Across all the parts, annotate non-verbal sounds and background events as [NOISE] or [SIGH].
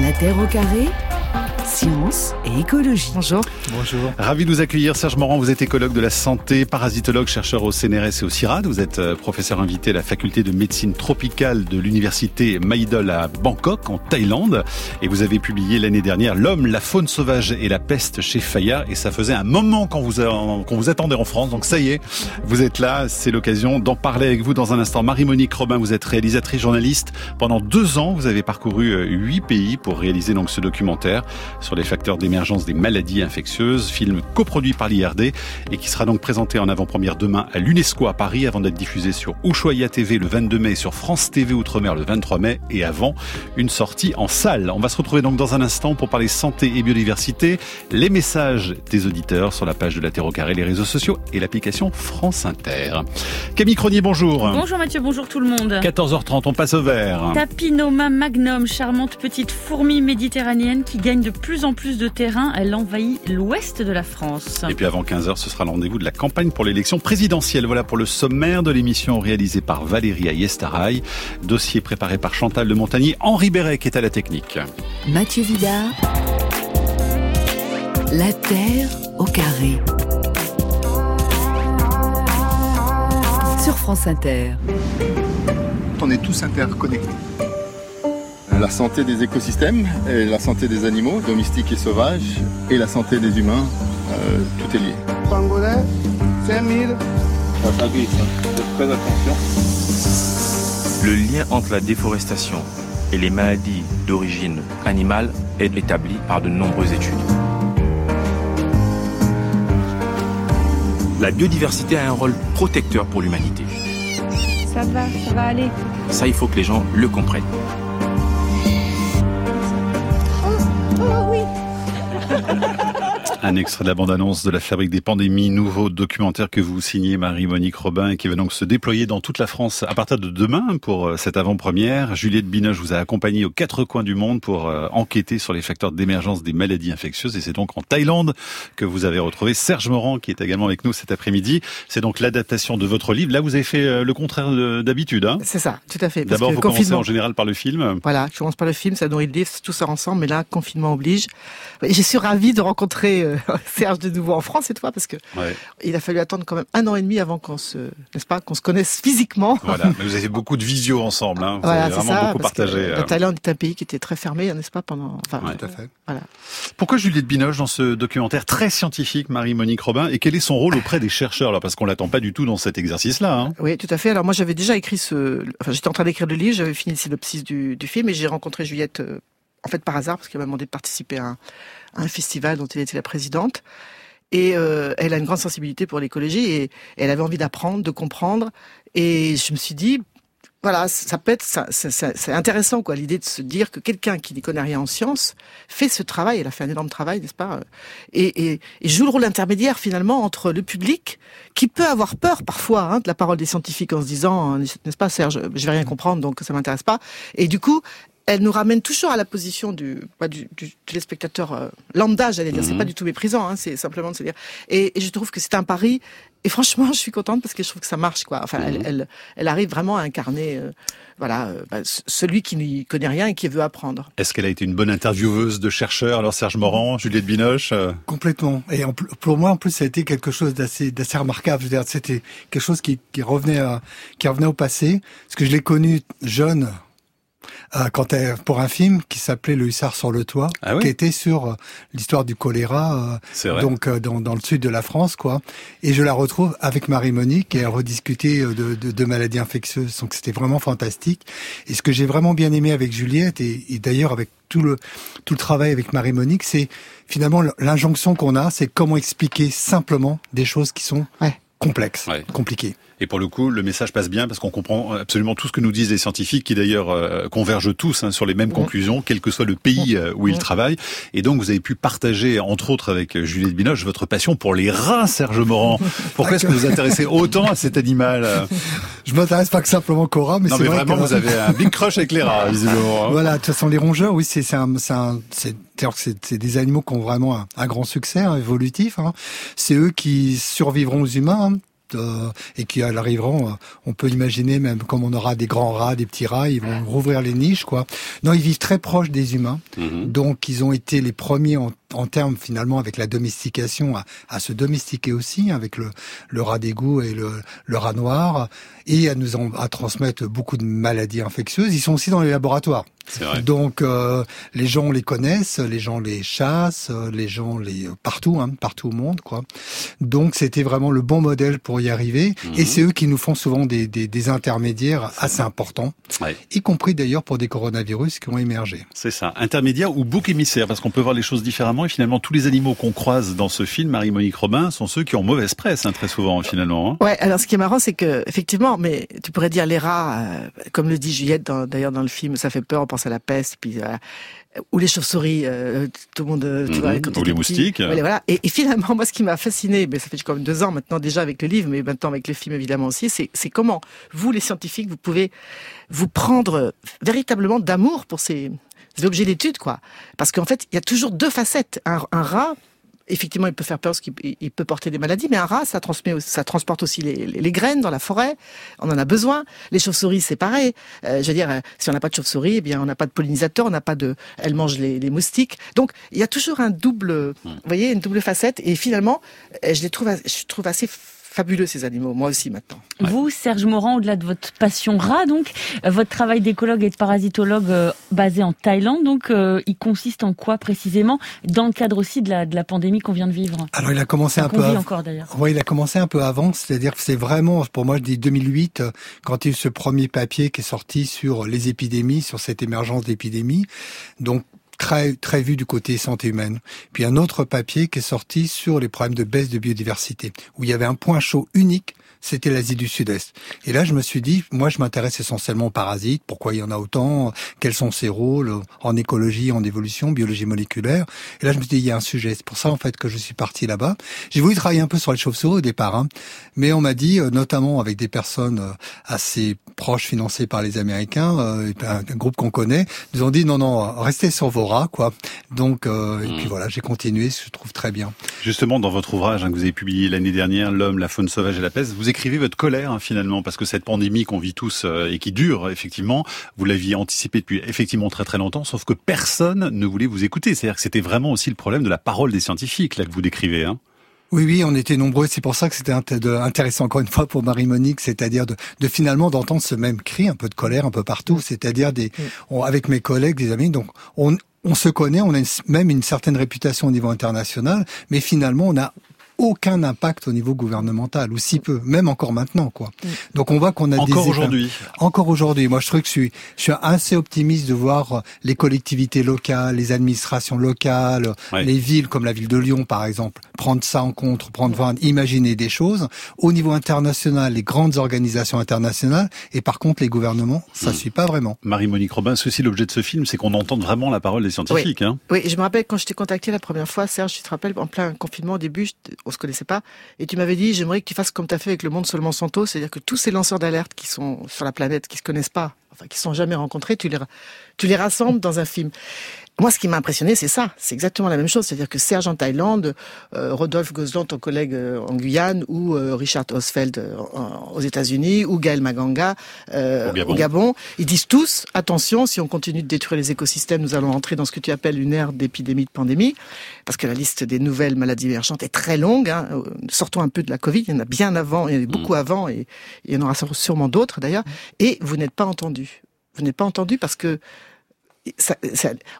La Terre au carré Science et écologie. Bonjour. Bonjour. Ravi de vous accueillir. Serge Morand, vous êtes écologue de la santé, parasitologue, chercheur au CNRS et au CIRAD. Vous êtes euh, professeur invité à la faculté de médecine tropicale de l'université Maïdol à Bangkok, en Thaïlande. Et vous avez publié l'année dernière L'homme, la faune sauvage et la peste chez Fayard. Et ça faisait un moment qu'on vous, qu'on vous attendait en France. Donc ça y est, vous êtes là. C'est l'occasion d'en parler avec vous dans un instant. Marie-Monique Robin, vous êtes réalisatrice journaliste. Pendant deux ans, vous avez parcouru euh, huit pays pour réaliser donc ce documentaire sur les facteurs d'émergence des maladies infectieuses, film coproduit par l'IRD et qui sera donc présenté en avant-première demain à l'UNESCO à Paris avant d'être diffusé sur Ushuaïa TV le 22 mai, sur France TV Outre-mer le 23 mai et avant une sortie en salle. On va se retrouver donc dans un instant pour parler santé et biodiversité, les messages des auditeurs sur la page de la Terre au carré, les réseaux sociaux et l'application France Inter. Camille Cronier, bonjour. Bonjour Mathieu, bonjour tout le monde. 14h30, on passe au vert. Tapinoma magnum, charmante petite fourmi méditerranéenne qui gagne de plus en plus de terrain. Elle envahit l'ouest de la France. Et puis avant 15h, ce sera le rendez-vous de la campagne pour l'élection présidentielle. Voilà pour le sommaire de l'émission réalisée par Valérie Ayestaraï. Dossier préparé par Chantal de Montagny. Henri Béret qui est à la technique. Mathieu Vidard. La Terre au carré. Sur France Inter. On est tous interconnectés la santé des écosystèmes, et la santé des animaux, domestiques et sauvages, et la santé des humains, euh, tout est lié. Pangolin, 5000. Ça glisse, très attention. Le lien entre la déforestation et les maladies d'origine animale est établi par de nombreuses études. La biodiversité a un rôle protecteur pour l'humanité. Ça va, ça va aller. Ça, il faut que les gens le comprennent. Un extrait de la bande-annonce de la Fabrique des pandémies, nouveau documentaire que vous signez Marie-Monique Robin et qui va donc se déployer dans toute la France à partir de demain pour euh, cette avant-première. Juliette Binoche vous a accompagné aux quatre coins du monde pour euh, enquêter sur les facteurs d'émergence des maladies infectieuses et c'est donc en Thaïlande que vous avez retrouvé Serge Morand qui est également avec nous cet après-midi. C'est donc l'adaptation de votre livre. Là, vous avez fait euh, le contraire d'habitude. Hein? C'est ça, tout à fait. D'abord, vous commencez en général par le film. Voilà, je commence par le film, ça nourrit le livre, tout ça ensemble, mais là, confinement oblige. Je suis ravie de rencontrer [LAUGHS] Serge de nouveau en France cette fois parce que il a fallu attendre quand même un an et demi avant qu'on se, n'est-ce pas, qu'on se connaisse physiquement. Voilà, mais vous avez beaucoup de visio ensemble, hein. Vous avez vraiment beaucoup partagé. La euh. Thaïlande est un pays qui était très fermé, n'est-ce pas, pendant. Enfin, tout à fait. Voilà. Pourquoi Juliette Binoche dans ce documentaire très scientifique, Marie-Monique Robin, et quel est son rôle auprès des chercheurs là, parce qu'on l'attend pas du tout dans cet exercice-là. Hein. Oui, tout à fait. Alors moi, j'avais déjà écrit ce, enfin, j'étais en train d'écrire le livre, j'avais fini le synopsis du, du film, et j'ai rencontré Juliette. Euh, en fait, par hasard, parce qu'elle m'a demandé de participer à un, festival dont elle était la présidente. Et euh, elle a une grande sensibilité pour l'écologie et, elle avait envie d'apprendre, de comprendre. Et je me suis dit, voilà, ça peut être, c'est intéressant quoi, l'idée de se dire que quelqu'un qui n'y connaît rien en sciences fait ce travail. Elle a fait un énorme travail, n'est-ce pas? Et, joue le rôle intermédiaire finalement entre le public qui peut avoir peur parfois hein, de la parole des scientifiques en se disant, n'est-ce pas Serge, je vais rien comprendre donc ça m'intéresse pas. Et du coup, elle nous ramène toujours à la position du, bah, du, du téléspectateur euh, lambda, j'allais dire. C'est mhm. pas du tout méprisant, hein, c'est simplement de se dire. Et, et je trouve que c'est un pari. Et franchement, [LAUGHS] je suis contente parce que je trouve que ça marche, quoi. Enfin, elle, mhm. elle, elle, arrive vraiment à incarner, euh, voilà, euh, bah, celui qui n'y connaît rien et qui veut apprendre. Est-ce qu'elle a été une bonne intervieweuse de chercheurs Alors Serge Morand, Juliette Binoche. Complètement. Et pour moi, en plus, ça a été quelque chose d'assez, d'assez remarquable. C'était quelque chose qui, qui revenait, à, qui revenait au passé, parce que je l'ai connue jeune euh, quand elle, pour un film qui s'appelait Le hussard sur le toit, ah qui était sur euh, l'histoire du choléra, euh, donc dans, dans, le sud de la France, quoi. Et je la retrouve avec Marie-Monique et elle rediscutait de, de, de, maladies infectieuses. Donc c'était vraiment fantastique. Et ce que j'ai vraiment bien aimé avec Juliette et, et d'ailleurs avec tout le tout le travail avec Marie-Monique, c'est finalement l'injonction qu'on a, c'est comment expliquer simplement des choses qui sont complexes, compliquées. Et pour le coup, le message passe bien parce qu'on comprend absolument tout ce que nous disent les scientifiques, qui d'ailleurs euh, convergent tous hein, sur les mêmes conclusions, quel que soit le pays euh, où ils travaillent. Et donc, vous avez pu partager, entre autres avec euh, Juliette Binoche, votre passion pour les rats, Serge Morand. [LAUGHS] Pourquoi est-ce que vous vous intéressez autant à cet animal [LAUGHS] Je m'intéresse pas que simplement qu'aux rats, mais c'est vrai vraiment, vous avez un big crush avec les rats, visiblement. Hein. Voilà, de toute façon, les rongeurs, oui, c'est un, c'est c'est des animaux qui ont vraiment un, grand succès hein, évolutif. Hein. C'est eux qui survivront aux humains. Hein euh, et qui arriveront. on peut imaginer même comme on aura des grands rats, des petits rats, ils vont rouvrir les niches, quoi. Non, ils vivent très proches des humains, mhm. donc ils ont été les premiers en en termes finalement avec la domestication à, à se domestiquer aussi avec le, le rat d'égout et le, le, rat noir et à nous en, à transmettre beaucoup de maladies infectieuses. Ils sont aussi dans les laboratoires. Vrai. Donc euh, les gens les connaissent, les gens les chassent, les gens les partout, hein, partout au monde, quoi. Donc c'était vraiment le bon modèle pour y arriver. Et mhm. c'est eux qui nous font souvent des, des, des intermédiaires assez importants, ouais. y compris d'ailleurs pour des coronavirus qui ont émergé. C'est ça, intermédiaire ou bouc émissaire, parce qu'on peut voir les choses différemment et finalement tous les animaux qu'on croise dans ce film, Marie-Monique Robin, sont ceux qui ont mauvaise presse hein, très souvent finalement. Hein. Ouais, alors ce qui est marrant, c'est que effectivement, mais tu pourrais dire les rats, euh, comme le dit Juliette d'ailleurs dans le film, ça fait peur, on pense à la peste, puis euh, ou les chauves-souris, euh, tout le monde, tu vois, mhm. quand ou les moustiques. voilà. Et, et, finalement, [LAUGHS] moi, ce qui m'a fasciné, mais ça fait quand même deux ans maintenant déjà avec le livre, mais maintenant avec le film évidemment aussi, c'est comment vous, les scientifiques, vous pouvez vous prendre véritablement d'amour pour ces objets d'étude, quoi. Parce qu'en fait, il y a toujours deux facettes. Un, un rat effectivement, il peut faire peur parce qu'il peut porter des maladies, mais un rat, ça transmet, ça transporte aussi les, les, graines dans la forêt. On en a besoin. Les chauves-souris, c'est pareil. Euh, je veux dire, euh, si on n'a pas de chauve-souris, eh bien, on n'a pas de pollinisateur, on n'a pas de, elles mangent les, les, moustiques. Donc, il y a toujours un double, vous voyez, une double facette. Et finalement, euh, je les trouve, je trouve assez fabuleux ces animaux, moi aussi maintenant. Vous, Serge Morand, au-delà de votre passion rat, donc, euh, votre travail d'écologue et de parasitologue euh, basé en Thaïlande, donc, euh, il consiste en quoi précisément, dans le cadre aussi de la, de la pandémie qu'on vient de vivre? Alors, il a commencé un peu. encore d'ailleurs. Oui, il a commencé un peu avant, c'est-à-dire que c'est vraiment, pour moi, je dis 2008, quand il y a eu ce premier papier qui est sorti sur les épidémies, sur cette émergence d'épidémies. Donc, très très vu du côté santé humaine. Puis un autre papier qui est sorti sur les problèmes de baisse de biodiversité, où il y avait un point chaud unique c'était l'Asie du Sud-Est. Et là, je me suis dit, moi, je m'intéresse essentiellement aux parasites, pourquoi il y en a autant, quels sont ses rôles en écologie, en évolution, biologie moléculaire. Et là, je me suis dit, il y a un sujet. C'est pour ça, en fait, que je suis parti là-bas. J'ai voulu travailler un peu sur les chauves-souris au départ, hein. mais on m'a dit, euh, notamment avec des personnes euh, assez proches, financées par les Américains, euh, un, groupe qu'on connaît, nous ont dit, non, non, restez sur vos rats, quoi. Donc, et puis mmh. voilà, j'ai continué, je trouve très bien. Justement, dans votre ouvrage hein, que vous avez publié l'année dernière, L'homme, la faune sauvage et la peste, vous écrivez votre colère hein, finalement, parce que cette pandémie qu'on vit tous euh, et qui dure effectivement, vous l'aviez anticipé depuis effectivement très très longtemps, sauf que personne ne voulait vous écouter. C'est-à-dire que c'était vraiment aussi le problème de la parole des scientifiques là que vous décrivez. Hein. Oui, oui, on était nombreux. C'est pour ça que c'était intéressant encore une fois pour Marie-Monique, c'est-à-dire de, de, finalement d'entendre ce même cri, un peu de colère un peu partout, c'est-à-dire des, avec mes collègues, des amis. Donc, on, on se connaît, on a même une certaine réputation au niveau international, mais finalement, on a aucun impact au niveau gouvernemental, ou si peu, même encore maintenant, quoi. Donc on voit qu'on a encore aujourd'hui. Encore aujourd'hui. Moi, je trouve que je suis, je suis assez optimiste de voir euh, les collectivités locales, les administrations locales, les villes comme la ville de Lyon, par exemple, prendre ça en compte, prendre, imaginer des choses. Au niveau international, les grandes organisations internationales, et par contre, les gouvernements, ça mm. suit pas vraiment. Marie-Monique Robin, ceci l'objet de ce film, c'est qu'on entende vraiment la parole des scientifiques. Oui, hein. oui je me rappelle quand je t'ai contacté la première fois, Serge, tu te rappelles, en plein confinement au début, on se connaissait pas. Et tu m'avais dit, j'aimerais que tu fasses comme tu as fait avec le monde seulement Santo, c'est-à-dire que tous ces lanceurs d'alerte qui sont sur la planète, qui se connaissent pas, enfin qui sont jamais rencontrés, tu les, tu les rassembles dans un film. Moi, ce qui m'a impressionné, c'est ça. C'est exactement la même chose. C'est-à-dire que Serge en Thaïlande, euh, Rodolphe Gozlan, ton collègue euh, en Guyane, ou euh, Richard Osfeld aux États-Unis, ou Gaël Maganga au Gabon. ils disent tous attention, si on continue de détruire les écosystèmes, nous allons entrer dans ce que tu appelles une ère d'épidémie de pandémie, parce que la liste des nouvelles maladies émergentes est très longue. Hein. Sortons un peu de la Covid. Il y en a bien avant, il y en a beaucoup mm. avant, et, et il y en aura sûrement d'autres d'ailleurs. Et vous n'êtes pas entendu. Vous n'êtes pas entendu parce que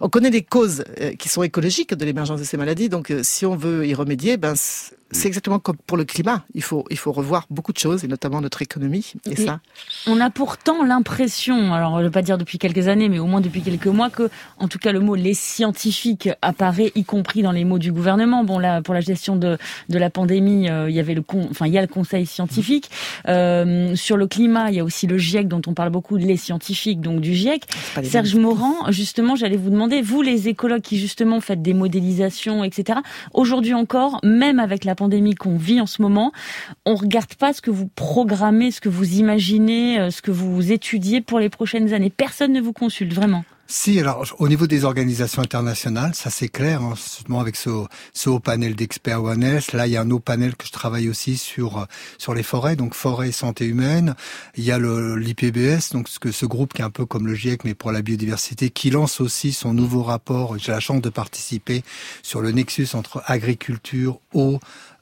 on connaît les causes euh, qui sont écologiques de l'émergence de ces maladies, donc euh, si on veut y remédier, ben c'est exactement comme pour le climat. Il faut, il faut revoir beaucoup de choses, et notamment notre économie. Et, ça. On a pourtant l'impression, alors je ne pas dire depuis quelques années, mais au moins depuis quelques mois, que, en tout cas, le mot les scientifiques apparaît, y compris dans les mots du gouvernement. Bon, là, pour la gestion de, de la pandémie, euh, il y avait le, con, enfin, il y a le Conseil scientifique. Euh, sur le climat, il y a aussi le GIEC dont on parle beaucoup, les scientifiques, donc du GIEC. Serge Morand, justement, j'allais vous demander, vous, les écologues qui justement faites des modélisations, etc. Aujourd'hui encore, même avec la pandémie qu'on vit en ce moment, on regarde pas ce que vous programmez, ce que vous imaginez, euh, ce que vous étudiez pour les prochaines années. Personne ne vous consulte, vraiment. Si, alors au niveau des organisations internationales, ça c'est clair, hein, avec ce, ce haut panel d'experts ONS. Là, il y a un autre panel que je travaille aussi sur euh, sur les forêts, donc forêt et santé humaine. Il y a l'IPBS, donc ce, ce groupe qui est un peu comme le GIEC mais pour la biodiversité, qui lance aussi son nouveau rapport. J'ai la chance de participer sur le nexus entre agriculture, eau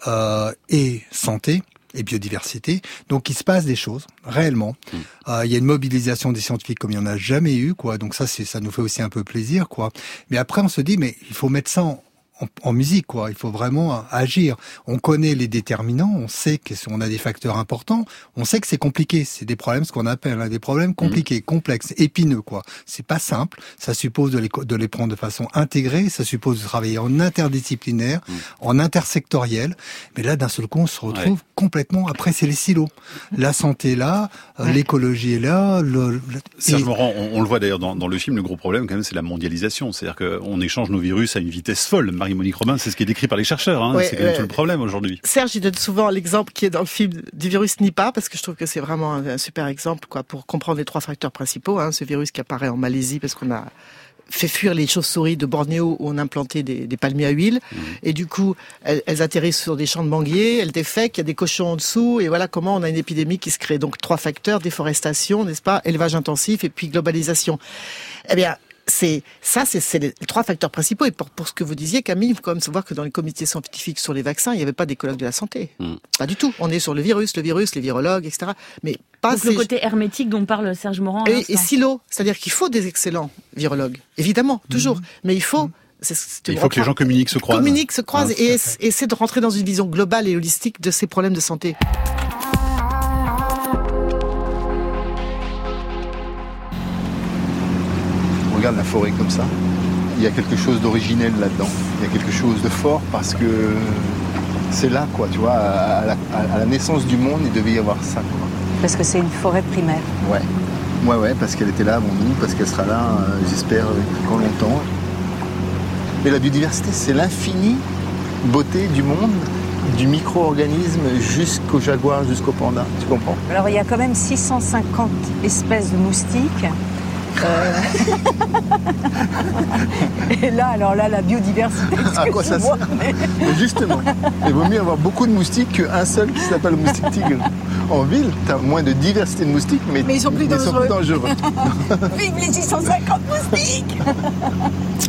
euh, et santé et biodiversité. Donc il se passe des choses réellement. Mm. Euh, il y a une mobilisation des scientifiques comme il n'y en a jamais eu, quoi. Donc ça, c'est ça nous fait aussi un peu plaisir, quoi. Mais après, on se dit, mais il faut mettre ça en, en, musique, quoi. Il faut vraiment agir. On connaît les déterminants, on sait qu'on a des facteurs importants, on sait que c'est compliqué. C'est des problèmes, ce qu'on appelle hein, des problèmes compliqués, mmh. complexes, épineux, quoi. C'est pas simple. Ça suppose de les, de les prendre de façon intégrée. Ça suppose de travailler en interdisciplinaire, mmh. en intersectoriel. Mais là, d'un seul coup, on se retrouve complètement. Après, c'est les silos. La santé est là, euh, l'écologie est là. Le, Serge Morand, on, le voit d'ailleurs dans, dans, le film. Le gros problème, quand même, c'est la mondialisation. C'est-à-dire qu'on échange nos virus à une vitesse folle. Marie-Monique Robin, c'est ce qui est décrit par les chercheurs. Hein. c'est quand même tout le problème aujourd'hui. Serge, il donne souvent l'exemple qui est dans le film du virus Nipah, parce que je trouve que c'est vraiment un, super exemple quoi, pour comprendre les trois facteurs principaux. Hein. Ce virus qui apparaît en Malaisie parce qu'on a fait fuir les chauves-souris de Bornéo où on a implanté des, palmiers à huile. Mmh. Et du coup, elles, atterrissent sur des champs de manguiers, elles défèquent, il y a des cochons en dessous. Et voilà comment on a une épidémie qui se crée. Donc trois facteurs, déforestation, n'est-ce pas, élevage intensif et puis globalisation. Eh bien, c'est ça, c'est les trois facteurs principaux. Et pour, pour, ce que vous disiez, Camille, il faut quand même savoir que dans les comités scientifiques sur les vaccins, il n'y avait pas des colloques de la santé. Hmm. Pas du tout. On est sur le virus, le virus, les virologues, etc. Mais pas Donc le côté hermétique dont parle Serge Morand. Et, et silo, c'est-à-dire qu'il faut des excellents virologues, évidemment, toujours. Hmm. Mais il faut hmm. il faut que les gens communiquent, se croisent. Communiquent, se croisent et essaient de rentrer dans une vision globale et holistique de ces problèmes de santé. Regarde la forêt comme ça, il y a quelque chose d'originel là-dedans. Il y a quelque chose de fort parce que c'est là, quoi, tu vois, à la, naissance du monde, il devait y avoir ça, quoi. Parce que c'est une forêt primaire. Ouais. Ouais, ouais, parce qu'elle était là avant nous, parce qu'elle sera là, euh, j'espère, encore longtemps. Mais la biodiversité, c'est l'infinie beauté du monde, du micro-organisme jusqu'au jaguar, jusqu'au panda. Tu comprends? Alors, il y a quand même 650 espèces de moustiques. [LAUGHS] Et là, alors là, la biodiversité. [LAUGHS] À quoi ça sert [LAUGHS] Justement, il vaut mieux avoir beaucoup de moustiques qu'un seul qui s'appelle le moustique tigre. En ville, tu as moins de diversité de moustiques, mais, ils sont plus dangereux. Vive les 650 moustiques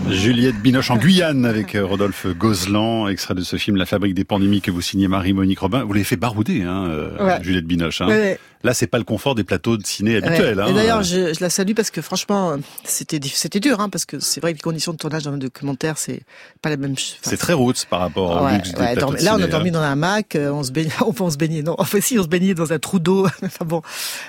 Juliette Binoche en Guyane avec euh, Rodolphe Gozlan, extrait de ce film La fabrique des pandémies que vous signez Marie-Monique Robin. Vous l'avez fait barouder, hein, euh, Juliette Binoche. Hein. Là, c'est pas le confort des plateaux de ciné habituels. Hein. Et d'ailleurs, je, je, la salue parce que franchement, c'était c'était dur, hein, parce que c'est vrai que les conditions de tournage dans le documentaire, c'est pas la même. chose. c'est très roots par rapport au luxe des de Là, on a dormi dans un hamac, euh, on se baignait, [LAUGHS] on se baigner, non, enfin si, on se baignait dans un trou d'eau. [LAUGHS] enfin bon,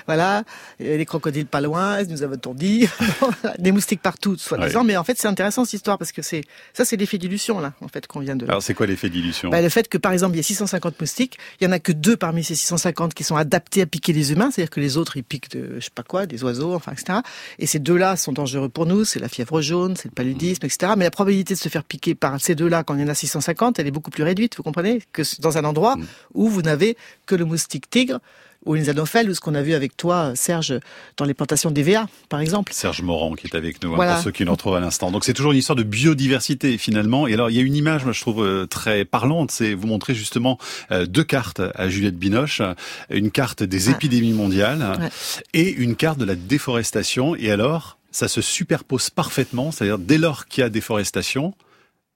voilà, les crocodiles pas loin, nous avons dit, [LAUGHS] des moustiques partout, soi-disant. Mais en fait, c'est intéressant cette histoire parce que c'est ça, c'est l'effet d'illusion là, en fait, qu'on vient de. Alors, c'est quoi l'effet d'illusion? Bah, Le fait que, par exemple, il y a 650 moustiques, il y en a que deux parmi ces 650 qui sont adaptés à piquer les humains, c'est-à-dire que les autres ils piquent de je sais pas quoi, des oiseaux, enfin etc. Et ces deux-là sont dangereux pour nous, c'est la fièvre jaune, c'est le paludisme, etc. Mais la probabilité de se faire piquer par ces deux-là quand il y en a 650, elle est beaucoup plus réduite, vous comprenez, que dans un endroit mm. où vous n'avez que le moustique tigre ou les anopheles, ou ce qu'on a vu avec toi, Serge, dans les plantations d'EVA, par exemple. Serge Morand qui est avec nous, hein, pour ceux qui nous retrouvent à l'instant. Donc c'est toujours une histoire de biodiversité finalement. Et alors il y a une image, moi je trouve euh, très parlante, c'est vous montrer justement euh, deux cartes à Juliette Binoche, une carte des épidémies mondiales et une carte de la déforestation. Et alors ça se superpose parfaitement, c'est-à-dire dès lors qu'il y a déforestation,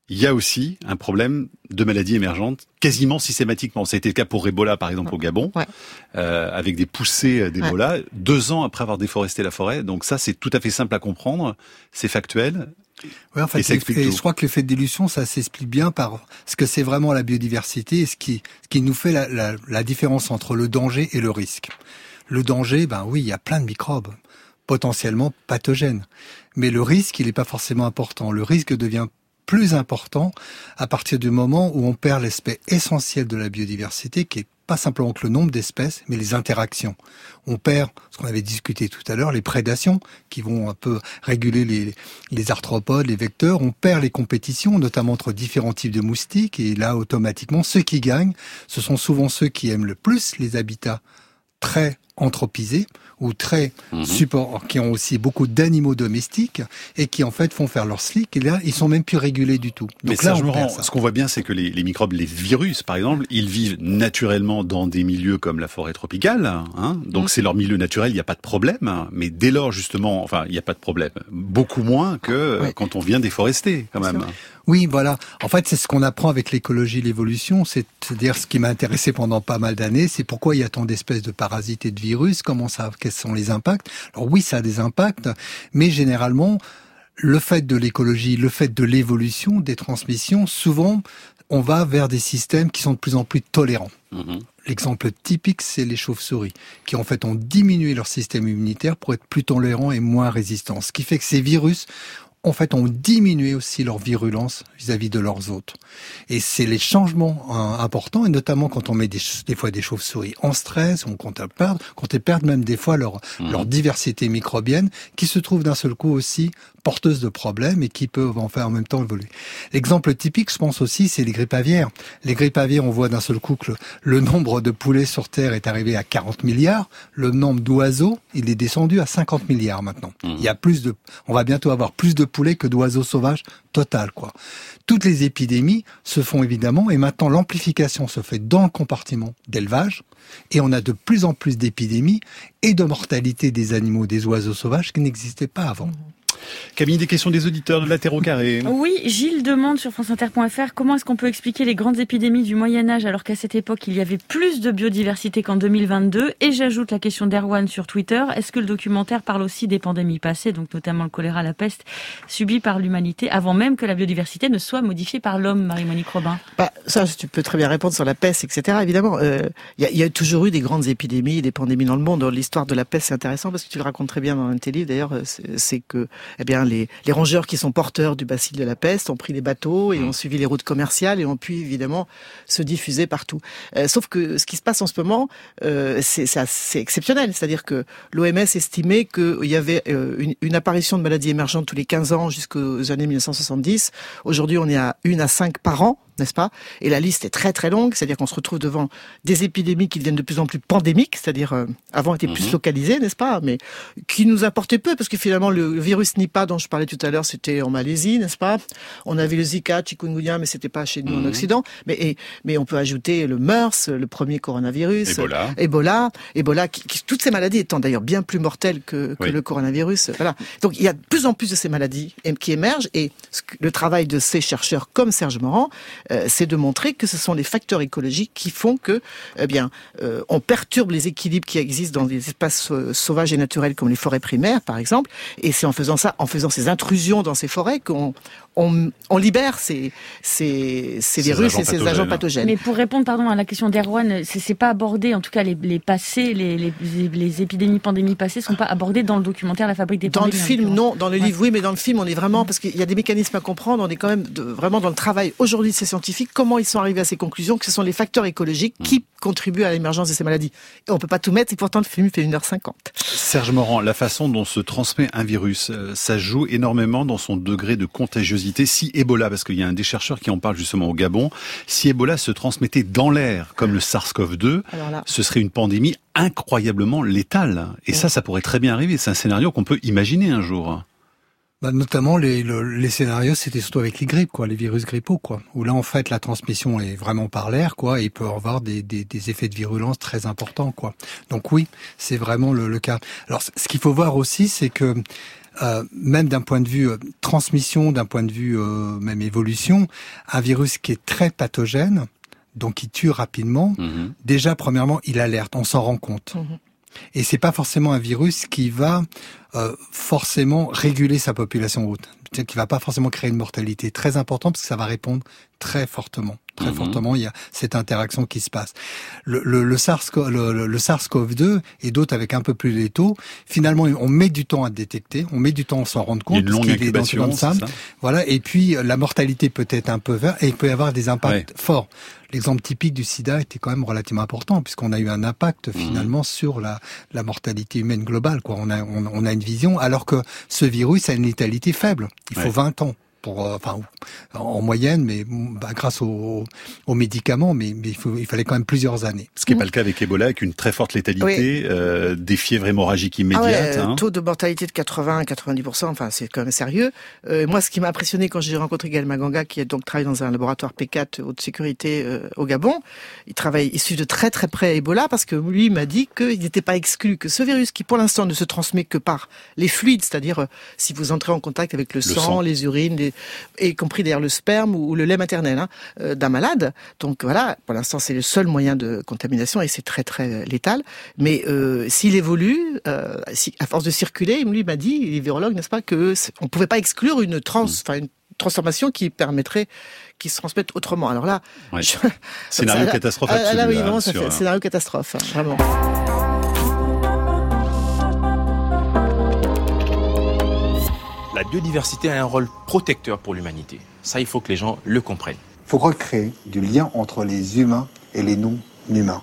il y a aussi un problème de maladies émergentes quasiment systématiquement. Ça a été le cas pour Ebola, par exemple, au Gabon, euh, avec des poussées d'Ebola, deux ans après avoir déforesté la forêt. Donc ça, c'est tout à fait simple à comprendre, c'est factuel. Ouais, en fait, et, et je crois que l'effet de dilution, ça s'explique bien par ce que c'est vraiment la biodiversité et ce qui, ce qui nous fait la, la, la différence entre le danger et le risque. Le danger, ben oui, il y a plein de microbes potentiellement pathogènes. Mais le risque, il n'est pas forcément important. Le risque devient plus important à partir du moment où on perd l'aspect essentiel de la biodiversité qui est pas simplement que le nombre d'espèces, mais les interactions. On perd, ce qu'on avait discuté tout à l'heure, les prédations, qui vont un peu réguler les, les arthropodes, les vecteurs. On perd les compétitions, notamment entre différents types de moustiques. Et là, automatiquement, ceux qui gagnent, ce sont souvent ceux qui aiment le plus les habitats très anthropisés ou très Mhm. support, qui ont aussi beaucoup d'animaux domestiques et qui en fait font faire leur slick. Et là, ils sont même plus régulés du tout. Mais Donc là, ça, je on rends- ça. ce qu'on voit bien, c'est que les, les microbes, les virus, par exemple, ils vivent naturellement dans des milieux comme la forêt tropicale. Hein donc Mm. c'est leur milieu naturel, il n'y a pas de problème. hein. Mais dès lors, justement, enfin, il n'y a pas de problème. Beaucoup moins que euh, quand on vient déforester, quand même. Oui, voilà. En fait, c'est ce qu'on apprend avec l'écologie, l'évolution. C'est-à-dire ce qui m'a intéressé pendant pas mal d'années, c'est pourquoi il y a tant d'espèces de parasites et de virus, comment ça, quels sont les impacts? Alors oui, ça a des impacts, mais généralement, le fait de l'écologie, le fait de l'évolution, des transmissions, souvent, on va vers des systèmes qui sont de plus en plus tolérants. Mhm. L'exemple typique, c'est les chauves-souris, qui en fait ont diminué leur système immunitaire pour être plus tolérants et moins résistants. Ce qui fait que ces virus, en fait, ont diminué aussi leur virulence vis-à-vis de leurs hôtes. Et c'est les changements hein, importants, et notamment quand on met des, fois des chauves-souris en stress, ou quand elles perdent, quand elles perdent même des fois leur, Mhm. leur diversité microbienne, qui se trouvent d'un seul coup aussi porteuses de problèmes et qui peuvent en faire en même temps évoluer. L'exemple typique, je pense aussi, c'est les grippes aviaires. Les grippes aviaires, on voit d'un seul coup que le, le nombre de poulets sur Terre est arrivé à 40 milliards. Le nombre d'oiseaux, il est descendu à 50 milliards maintenant. Il y a plus de, on va bientôt avoir plus de poulets que d'oiseaux sauvages total, quoi. Toutes les épidémies se font évidemment et maintenant l'amplification se fait dans le compartiment d'élevage et on a de plus en plus d'épidémies et de mortalité des animaux, des oiseaux sauvages qui n'existaient pas avant. Camille, des questions des auditeurs de la Terre au carré. Oui, Gilles demande sur franceinter.fr comment est-ce qu'on peut expliquer les grandes épidémies du Moyen Âge alors qu'à cette époque il y avait plus de biodiversité qu'en 2022 Et j'ajoute la question d'Erwan sur Twitter, est-ce que le documentaire parle aussi des pandémies passées, donc notamment le choléra, la peste, subies par l'humanité avant même que la biodiversité ne soit modifiée par l'homme, Marie-Monique Robin? Bah, ça, tu peux très bien répondre sur la peste, etc. Évidemment, euh, il y, a, y a toujours eu des grandes épidémies, des pandémies dans le monde. L'histoire de la peste, c'est intéressant parce que tu le racontes très bien dans un de tes livres. D'ailleurs, euh, c'est c'est que, eh bien, les, les rongeurs qui sont porteurs du bacille de la peste ont pris les bateaux et ont suivi les routes commerciales et ont pu évidemment se diffuser partout. Euh, sauf que ce qui se passe en ce moment, euh, c'est exceptionnel. C'est-à-dire que l'OMS estimait qu'il y avait euh, une, une apparition de maladies émergentes tous les 15 ans jusqu'aux années 1970. Aujourd'hui, on est à une à cinq par an n'est-ce pas? Et la liste est très très longue, c'est-à-dire qu'on se retrouve devant des épidémies qui deviennent de plus en plus pandémiques, c'est-à-dire euh, avant étaient plus Mhm. localisées, n'est-ce pas? Mais qui nous apportaient peu, parce que finalement le virus Nipah dont je parlais tout à l'heure, c'était en Malaisie, n'est-ce pas? On avait le Zika, chikungunya, mais c'était pas chez nous en Mhm. Occident. Mais et, mais on peut ajouter le MERS, le premier coronavirus, Ebola. Ebola, Ebola, qui, qui- toutes ces maladies étant d'ailleurs bien plus mortelles que, que Oui. le coronavirus. Voilà. Donc il y a de plus en plus de ces maladies qui émergent et le travail de ces chercheurs comme Serge Morand, c'est de montrer que ce sont les facteurs écologiques qui font que, eh bien, euh, on perturbe les équilibres qui existent dans des espaces euh, sauvages et naturels comme les forêts primaires, par exemple. Et c'est en faisant ça, en faisant ces intrusions dans ces forêts, qu'on on, on libère ces, ces, ces Ces virus et ces pathogènes. agents pathogènes. Mais pour répondre pardon à la question d'Erwan, c'est c'est pas abordé, en tout cas les, les passés, les, les, les épidémies, pandémies passées sont pas abordées dans le documentaire La Fabrique des Dans le pandémies. en film, l'occurrence. non. Dans le Ouais. livre, oui, mais dans le film, on est vraiment parce qu'il y a des mécanismes à comprendre. On est quand même de- vraiment dans le travail aujourd'hui de ces scientifiques. Comment ils sont arrivés à ces conclusions que ce sont les facteurs écologiques qui contribuent à l'émergence de ces maladies. Et on peut pas tout mettre. Et pourtant, le film fait 1h50. Serge Morand, la façon dont se transmet un virus, euh, ça joue énormément dans son degré de contagiosité. Si Ebola, parce qu'il y a un des chercheurs qui en parle justement au Gabon, si Ebola se transmettait dans l'air comme le SARS-CoV-2, Alors là, ce serait une pandémie incroyablement létale. Et ça, ça pourrait très bien arriver. C'est un scénario qu'on peut imaginer un jour. Bah, notamment les, le- les scénarios, c'était surtout avec les grippes, quoi, les virus grippaux, quoi, où là en fait la transmission est vraiment par l'air, quoi, et il peut avoir des, des, des effets de virulence très importants, quoi. Donc oui, c'est vraiment le, le cas. Alors ce qu'il faut voir aussi, c'est que euh, même d'un point de vue euh, transmission, d'un point de vue euh, même évolution, un virus qui est très pathogène, donc qui tue rapidement, Mhm. déjà premièrement il alerte, on s'en rend compte. Mhm. Et c'est pas forcément un virus qui va euh, forcément réguler sa population haute. Qu'il va pas forcément créer une mortalité très importante parce que ça va répondre très fortement. Très Mhm. fortement, il y a cette interaction qui se passe. Le, le, le SARS, le, le- SARS-CoV-2 et d'autres avec un peu plus létaux, finalement, on met du temps à détecter, on met du temps à s'en rendre compte. parce qu'il est dans- SAM. ça Voilà, et puis euh, la mortalité peut être un peu vert et il peut y avoir des impacts forts. L'exemple typique du sida était quand même relativement important puisqu'on a eu un impact finalement sur la, la mortalité humaine globale. Quoi. On, a, on, on a une vision alors que ce virus a une létalité faible. Il faut Ouais. 20 ans pour, euh, enfin, en moyenne, mais bah, grâce aux, aux médicaments, mais, mais il, faut, il, fallait quand même plusieurs années. Ce qui n'est pas le cas avec Ebola, avec une très forte létalité, euh, des fièvres hémorragiques immédiates. Ah ouais, Taux de mortalité de 80-90%, enfin c'est quand même sérieux. Euh, moi, ce qui m'a impressionné quand j'ai rencontré Gaël Maganga, qui a donc travaillé dans un laboratoire P4 haute sécurité euh, au Gabon, il travaille, il suit de très très près Ebola parce que lui m'a dit qu'il n'était pas exclu que ce virus, qui pour l'instant ne se transmet que par les fluides, c'est-à-dire euh, si vous entrez en contact avec le, le sang, sang, les urines, les, y compris d'ailleurs le sperme ou, le lait maternel hein, euh, d'un malade. Donc voilà, pour l'instant c'est le seul moyen de contamination et c'est très très létal. Mais euh, s'il évolue, euh, si, à force de circuler, lui m'a dit, les virologues, n'est-ce pas, que on pouvait pas exclure une trans, enfin une transformation qui permettrait qu'ils se transmettent autrement. Alors là, ouais. je... scénario [LAUGHS] ça, catastrophe ah, absolu. Là, oui, vraiment, ça fait scénario catastrophe, hein, vraiment. La biodiversité a un rôle protecteur pour l'humanité. Ça, il faut que les gens le comprennent. Il faut recréer du lien entre les humains et les non-humains.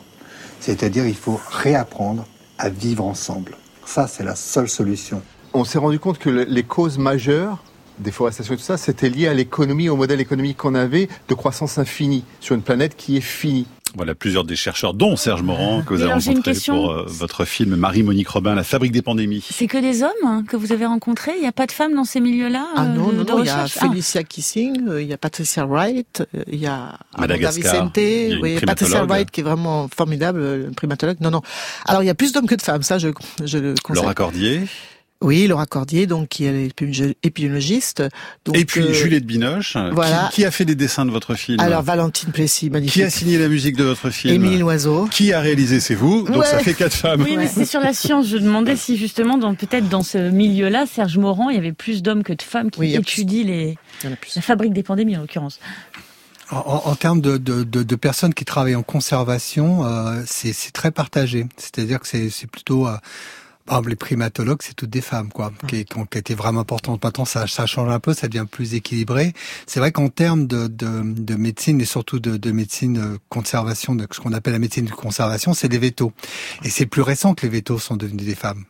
C'est-à-dire, il faut réapprendre à vivre ensemble. Ça, c'est la seule solution. On s'est rendu compte que les causes majeures, déforestation et tout ça, c'était lié à l'économie, au modèle économique qu'on avait de croissance infinie sur une planète qui est finie. Voilà plusieurs des chercheurs, dont Serge Morand, que vous avez rencontré pour euh, votre film Marie-Monique Robin, La fabrique des pandémies. C'est que des hommes hein, que vous avez rencontrés Il n'y a pas de femmes dans ces milieux-là Ah non, euh, non, de non, il y a Ah. Felicia Kissing, euh, il y a Patricia Wright, euh, il y a Madagascar, Vicente, il y a oui, Patricia. Wright qui est vraiment formidable, euh, primatologue. Non, non. Alors il y a plus d'hommes que de femmes, ça je, je le conseille. Laura Cordier. Oui, Laura Cordier, donc qui est épidémiologiste. Donc, Et puis euh, Juliette Binoche, voilà. qui, qui a fait les dessins de votre film Alors Valentine Plessis, magnifique. Qui a signé la musique de votre film Émilie Loiseau. Qui a réalisé C'est vous, donc Ouais. ça fait quatre femmes. Oui, mais c'est sur la science. Je demandais si justement, dans peut-être dans ce milieu-là, Serge Morand, il y avait plus d'hommes que de femmes qui Oui, étudient les... La fabrique des pandémies, en l'occurrence. En, termes de, de, de, de personnes qui travaillent en conservation, euh, c'est très partagé. C'est-à-dire que c'est c'est plutôt... euh, les primatologues, c'est toutes des femmes, quoi, qui, qui ont qui été vraiment importantes. Maintenant, ça, ça change un peu, ça devient plus équilibré. C'est vrai qu'en termes de, de, de médecine et surtout de, de médecine euh, conservation, de ce qu'on appelle la médecine de conservation, c'est les vétos. Et c'est plus récent que les vétos sont devenus des femmes.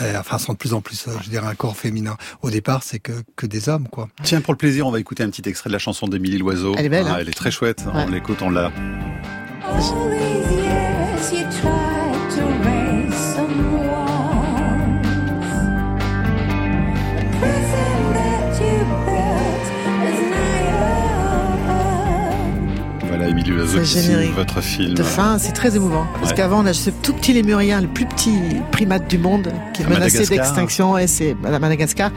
Euh, enfin, sont de plus en plus, euh, je dirais, un corps féminin. Au départ, c'est que, que des hommes, quoi. Tiens, pour le plaisir, on va écouter un petit extrait de la chanson d'Émilie Loiseau. Elle est belle, Ah, hein Elle est très chouette. Ouais. On l'écoute, on l'a. Votre film. De fin, c'est très émouvant. Parce Ouais. qu'avant, on a ce tout petit lémurien, le plus petit primate du monde, qui est À menacé d'extinction, et c'est à Madagascar,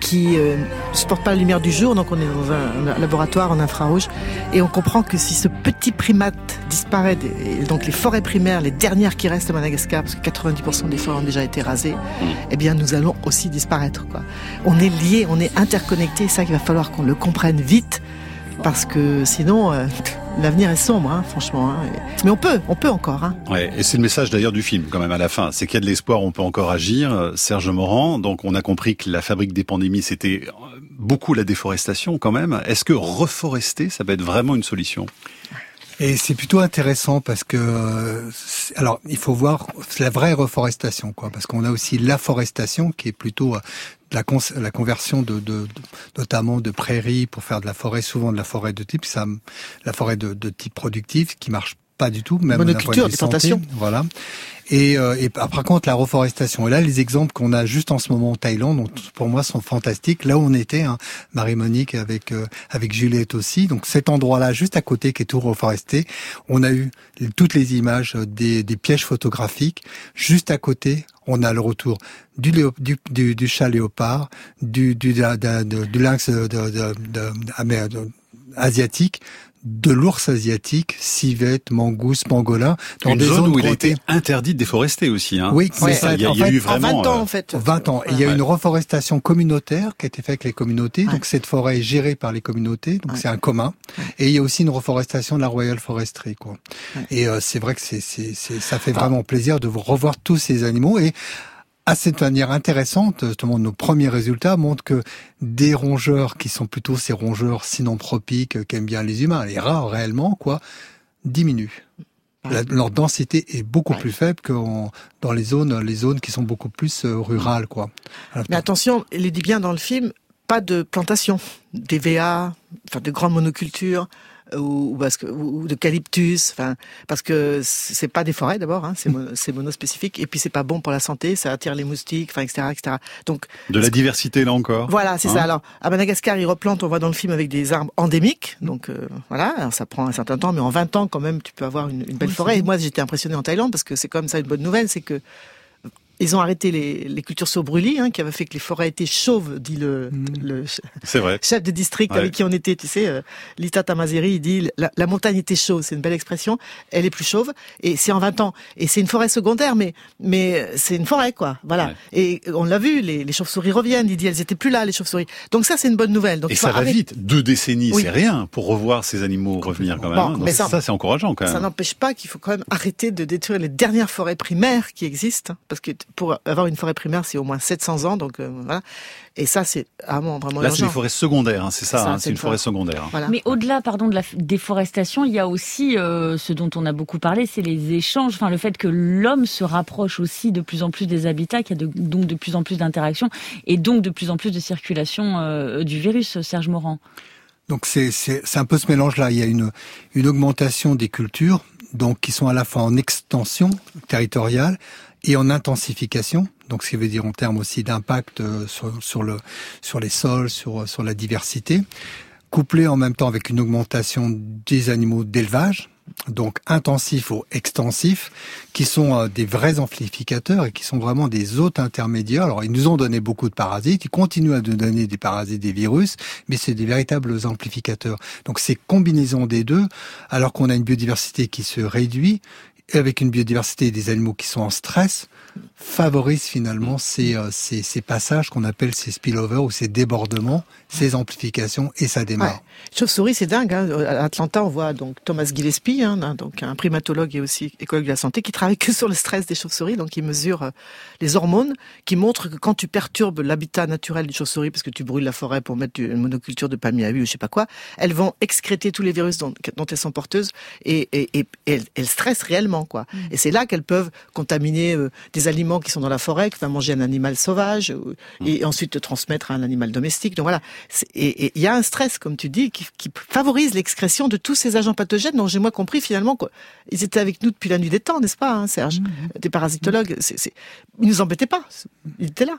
qui euh, ne supporte pas la lumière du jour, donc on est dans un, un laboratoire en infrarouge, et on comprend que si ce petit primate disparaît, et donc les forêts primaires, les dernières qui restent à Madagascar, parce que 90% des forêts ont déjà été rasées, eh bien nous allons aussi disparaître. Quoi. On est liés, on est interconnectés, c'est ça qu'il va falloir qu'on le comprenne vite, parce que sinon, euh, l'avenir est sombre, hein, franchement. hein. Mais on peut, on peut encore. Hein. Et c'est le message d'ailleurs du film quand même à la fin, c'est qu'il y a de l'espoir, on peut encore agir. Serge Morand, donc on a compris que la fabrique des pandémies c'était beaucoup la déforestation quand même. Est-ce que reforester, ça peut être vraiment une solution? Et c'est plutôt intéressant parce que, euh, alors, il faut voir la vraie reforestation, quoi, parce qu'on a aussi l'afforestation qui est plutôt euh, la, la conversion de, de, de- notamment de prairies pour faire de la forêt, souvent de la forêt de type, ça, la forêt de, de type productif qui marche pas du tout, même d'un Monoculture, point de vue des santé, plantations. Voilà. Et, euh, et par contre, la reforestation. Et là, les exemples qu'on a juste en ce moment en Thaïlande, pour moi, sont fantastiques. Là où on était, hein, Marie-Monique avec euh, avec Juliette aussi. Donc cet endroit-là, juste à côté, qui est tout reforesté, on a eu toutes les images euh, des, des pièges photographiques. Juste à côté, on a le retour du, du, du, du chat léopard, du, lynx de, de, ah, de- asiatique, de l'ours asiatique, civette, mangouste, pangolin, dans Une des zone zones où il a été- interdit de déforester aussi. Hein. Oui, c'est mais ça. Il y a, en il y a fait, eu En vraiment. 20 ans, euh, en fait. 20 ans. Et il y a Ouais. une reforestation communautaire qui a été faite avec les communautés. Ouais. Donc cette forêt est gérée par les communautés. Donc Ouais. c'est un commun. Et il y a aussi une reforestation de la Royal Forestry. Quoi. Ouais. Et euh, c'est vrai que c'est, c'est, c'est, ça fait vraiment plaisir de vous revoir tous ces animaux. Et à cette manière intéressante, justement, nos premiers résultats montrent que des rongeurs qui sont plutôt ces rongeurs synanthropiques qu'aiment bien les humains, les rats réellement, quoi, diminuent. La- leur densité est beaucoup Ouais. plus faible que dans les zones, les zones qui sont beaucoup plus euh, rurales, quoi. Alors, Mais attention, il le dit bien dans le film, pas de plantation, des VA, enfin de grandes monocultures ou, ou parce que ou d'eucalyptus, enfin parce que c'est pas des forêts d'abord, hein, c'est [LAUGHS] mo- c'est monospécifique et puis c'est pas bon pour la santé, ça attire les moustiques, enfin etc etc. Donc De la diversité là encore. voilà, c'est Hein ça. Alors, à Madagascar, ils replantent, on voit dans le film, avec des arbres endémiques. Donc, euh, voilà, alors ça prend un certain temps, mais en 20 ans, quand même, tu peux avoir une, une belle Oui, forêt. Et moi, j'étais impressionné en Thaïlande, parce que c'est comme ça une bonne nouvelle, c'est que ils ont arrêté les, les cultures sur brûlis, hein, qui avaient fait que les forêts étaient chauves, dit le, le C'est vrai. [LAUGHS] chef de district Ouais. avec qui on était, tu sais, euh, Lita Tamazeri, il dit la, la montagne était chauve, c'est une belle expression, elle est plus chauve, et c'est en 20 ans. Et c'est une forêt secondaire, mais, mais c'est une forêt, quoi. Voilà. Ouais. Et on l'a vu, les, les chauves-souris reviennent, il dit, elles étaient plus là, les chauves-souris. Donc ça, c'est une bonne nouvelle. Donc Et ça va arrêter- vite. Deux décennies, Oui. c'est rien pour revoir ces animaux revenir quand même. Bon, hein. Donc mais ça, ça- c'est encourageant quand Ça même. n'empêche pas qu'il faut quand même arrêter de détruire les dernières forêts primaires qui existent, parce que pour avoir une forêt primaire, c'est au moins 700 ans, donc euh, voilà. Et ça, c'est vraiment, vraiment Là, c'est urgent. les forêts secondaires, hein, c'est ça, Ça, hein, c'est c'est une une forêt forêt. secondaire. Voilà. Mais au-delà, pardon, de la déforestation, il y a aussi euh, ce dont on a beaucoup parlé, c'est les échanges, enfin le fait que l'homme se rapproche aussi de plus en plus des habitats, qu'il y a de- donc de plus en plus d'interactions et donc de plus en plus de circulation euh, du virus, Serge Morand. Donc c'est c'est c'est un peu ce mélange là. Il y a une une augmentation des cultures, donc qui sont à la fois en extension territoriale et en intensification. Donc ce qui veut dire en termes aussi d'impact euh, sur sur le sur les sols, sur sur la diversité, couplé en même temps avec une augmentation des animaux d'élevage. Donc intensif ou extensif, qui sont euh, des vrais amplificateurs et qui sont vraiment des hôtes intermédiaires. Alors ils nous ont donné beaucoup de parasites, ils continuent à nous donner des parasites, des virus, mais c'est des véritables amplificateurs. Donc ces combinaisons des deux, alors qu'on a une biodiversité qui se réduit, et avec une biodiversité des animaux qui sont en stress, favorise finalement ces, euh, ces, ces passages qu'on appelle ces spillovers ou ces débordements, ces amplifications, et ça démarre. Ouais. Chauve-souris, c'est dingue. Hein. À Atlanta, on voit donc Thomas Gillespie, hein, donc un primatologue et aussi écologue de la santé, qui travaille [LAUGHS] que sur le stress des chauves-souris. Donc, il mesure euh, les hormones qui montrent que quand tu perturbes l'habitat naturel des chauves-souris, parce que tu brûles la forêt pour mettre une monoculture de palmiers à huile ou je sais pas quoi, elles vont excréter tous les virus dont, elles sont porteuses et, et, et, et elles stressent réellement, quoi. Et c'est là qu'elles peuvent contaminer euh, des aliments qui sont dans la forêt, que va manger un animal sauvage, euh, et ensuite le transmettre à un animal domestique. Donc voilà. Et il y a un stress, comme tu dis, qui, qui favorise l'excrétion de tous ces agents pathogènes dont j'ai moi compris finalement qu'ils étaient avec nous depuis la nuit des temps, n'est-ce pas, hein, Serge Des parasitologues. C'est, c'est... Ils nous embêtaient pas. Ils étaient là.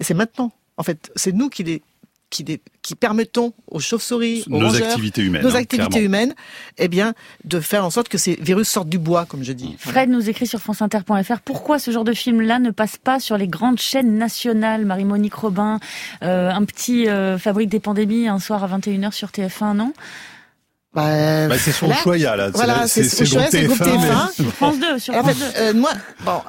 Et c'est maintenant. En fait, c'est nous qui les qui, permettons aux chauves-souris, aux Nos rongeurs, activités humaines, nos hein, activités clairement. humaines, eh bien, de faire en sorte que ces virus sortent du bois, comme je dis. Fred nous écrit sur franceinter.fr pourquoi ce genre de film-là ne passe pas sur les grandes chaînes nationales? Marie-Monique Robin, euh, un petit euh, fabrique des pandémies un soir à 21h sur TF1, non? Bah, Bah, c'est sur là, Ushuaïa, là. Voilà, c'est le groupe groupe TF1. TF1, France 2, sur France fait, 2. euh, moi, bon,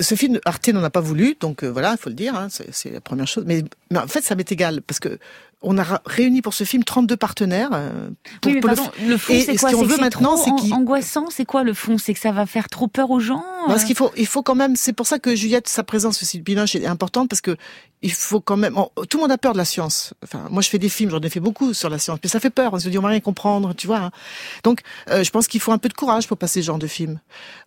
ce film, Arte n'en a pas voulu, donc euh, voilà, il faut le dire, hein, c'est la première chose. Mais, mais en fait, ça m'est égal, parce que on a réuni pour ce film 32 partenaires. euh, pour, Oui, mais pour pardon, le fond, c'est quoi Ce qu'on que veut c'est maintenant, trop c'est qu'il angoissant. C'est quoi le fond C'est que ça va faire trop peur aux gens Parce euh qu'il faut, il faut quand même, c'est pour ça que Juliette, sa présence aussi de Binoche est importante parce que il faut quand même, tout le monde a peur de la science. Enfin, moi je fais des films, j'en ai fait beaucoup sur la science, mais ça fait peur. On se dit on va rien comprendre, tu vois. hein. Donc, euh, je pense qu'il faut un peu de courage pour passer ce genre de film.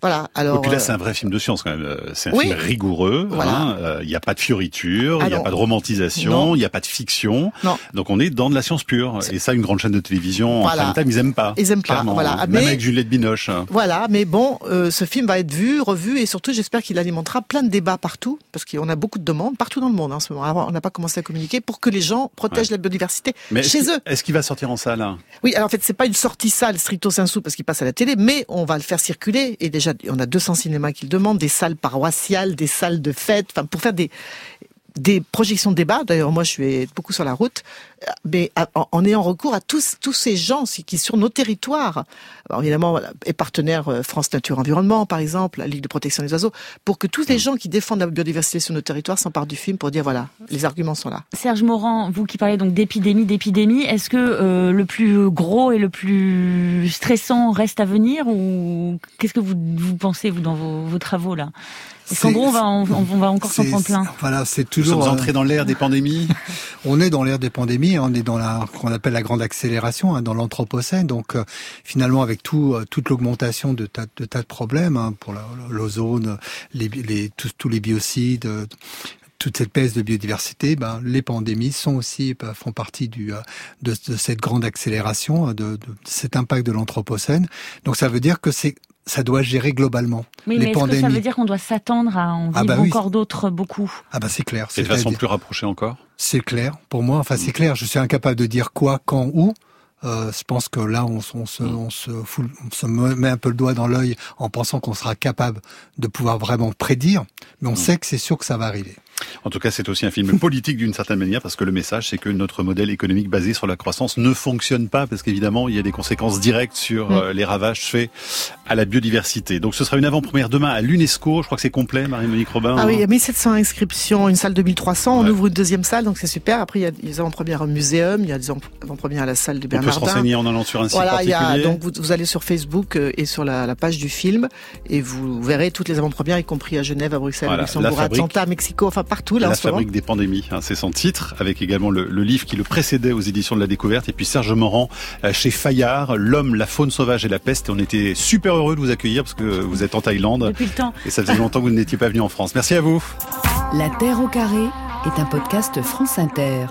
Voilà. Alors. Et puis là, euh, c'est un vrai film de science quand même. Euh, C'est un Oui. film rigoureux. Voilà. hein. Euh, Il n'y a pas de fioriture, il n'y a pas de romantisation, Non. il n'y a pas de fiction. Non. Donc on est dans de la science pure. Et ça, une grande chaîne de télévision, Voilà. en prime time, ils aiment pas. Ils aiment pas, voilà. Même Mais- avec Juliette Binoche. hein. Voilà, mais bon, euh, ce film va être vu, revu, et surtout, j'espère qu'il alimentera plein de débats partout, parce qu'on a beaucoup de demandes partout dans le monde hein, en ce moment. Alors, on n'a pas commencé à communiquer pour que les gens protègent la biodiversité Mais chez eux. Est-ce qu'il va sortir en salle hein? Oui, alors en fait, c'est pas une sortie salle stricto sensu parce qu'il passe à la télé, mais on va le faire circuler. Et déjà, on a 200 cinémas qui le demandent, des salles paroissiales, des salles de fête, enfin, pour faire des des projections de débat. D'ailleurs, moi, je suis beaucoup sur la route, mais en, ayant recours à tous tous ces gens qui, sur nos territoires, évidemment, et partenaires euh, France Nature Environnement, par exemple, la Ligue de protection des oiseaux, pour que tous les gens qui défendent la biodiversité sur nos territoires s'emparent du film pour dire voilà, les arguments sont là. Serge Morand, vous qui parlez donc d'épidémie, d'épidémie, est-ce que euh, le plus gros et le plus stressant reste à venir ou qu'est-ce que vous, vous pensez vous dans vos, vos travaux là? Est-ce qu'en gros on va, en- on va encore s'en prendre plein Voilà, c'est Nous toujours. sommes euh, entrés dans l'ère des pandémies. [LAUGHS] On est dans l'ère des pandémies, on est dans la qu'on appelle la grande accélération, hein, dans l'anthropocène. Donc euh, finalement, avec tout, euh, toute l'augmentation de tas de tas de problèmes hein, pour l'ozone, les, les tous, tous les biocides, euh, toute cette baisse de biodiversité, ben, les pandémies sont aussi ben, font partie du, de, de cette grande accélération, euh, de, de cet impact de l'anthropocène. Donc ça veut dire que c'est ça doit gérer globalement Oui, les mais est-ce que pandémies. ça veut dire qu'on doit s'attendre à en vivre Ah bah oui. encore d'autres beaucoup Ah bah c'est clair. Et de façon plus rapprochée encore C'est clair pour moi. Enfin, c'est clair. Je suis incapable de dire quoi, quand, où. Euh, je pense que là, on, on se, on se, fout- on se me- met un peu le doigt dans l'œil en pensant qu'on sera capable de pouvoir vraiment prédire, mais on sait que c'est sûr que ça va arriver. En tout cas, c'est aussi un film [LAUGHS] politique d'une certaine manière parce que le message, c'est que notre modèle économique basé sur la croissance ne fonctionne pas parce qu'évidemment, il y a des conséquences directes sur Mm. euh, les ravages faits à la biodiversité. Donc, ce sera une avant-première demain à l'UNESCO. Je crois que c'est complet, Marie-Monique Robin. Ah oui, il y a 1700 inscriptions, une salle de 1300. On ouvre une deuxième salle, donc c'est super. Après, il y a des avant-premières au muséum, il y a des avant-premières à la salle de On peut se Bernardin. renseigner en allant sur un site Voilà, il y a, particulier. donc vous, vous allez sur Facebook euh, et sur la, la page du film et vous verrez toutes les avant-premières, y compris à Genève, à Bruxelles, Voilà, à Luxembourg, à Atlanta, à Mexico, enfin partout là en La moment. fabrique des pandémies, hein, c'est son titre, avec également le, le livre qui le précédait aux éditions de la découverte, et puis Serge Morand euh, chez Fayard, L'homme, la faune sauvage et la peste. Et on était super heureux de vous accueillir parce que vous êtes en Thaïlande depuis le temps. et ça faisait longtemps que vous n'étiez pas venu en France. Merci à vous. La Terre au carré est un podcast France Inter.